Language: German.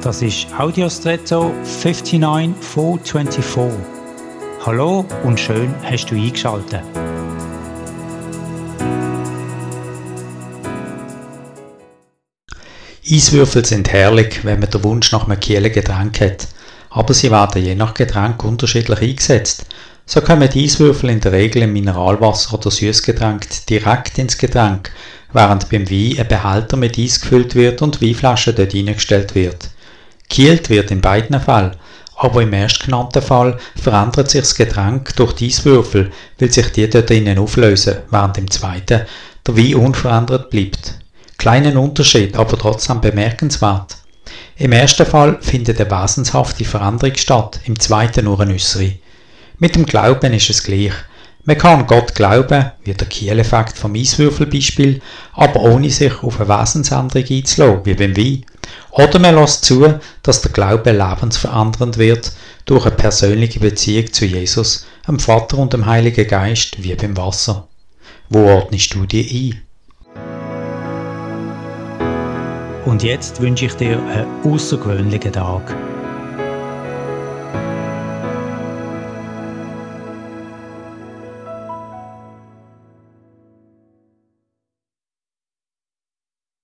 Das ist Audiostretto 59424. Hallo und schön hast du eingeschaltet. Eiswürfel sind herrlich, wenn man den Wunsch nach einem kühlen Getränk hat. Aber sie werden je nach Getränk unterschiedlich eingesetzt. So kommen die Eiswürfel in der Regel im Mineralwasser oder Süßgetränk direkt ins Getränk, während beim Wein ein Behälter mit Eis gefüllt wird und Weinflasche dort hineingestellt wird. Kielt wird in beiden Fällen, aber im erstgenannten Fall verändert sich das Getränk durch die Eiswürfel, weil sich die dort innen auflösen, während im zweiten der Wein unverändert bleibt. Kleinen Unterschied, aber trotzdem bemerkenswert. Im ersten Fall findet eine wesenshafte Veränderung statt, im zweiten nur eine äußere. Mit dem Glauben ist es gleich. Man kann Gott glauben, wie der Kieleffekt vom Eiswürfelbeispiel, aber ohne sich auf eine Wesensänderung einzulassen, wie beim Wein. Oder man lässt zu, dass der Glaube lebensverändernd wird durch eine persönliche Beziehung zu Jesus, dem Vater und dem Heiligen Geist, wie beim Wasser. Wo ordnest du die ein? Und jetzt wünsche ich dir einen außergewöhnlichen Tag.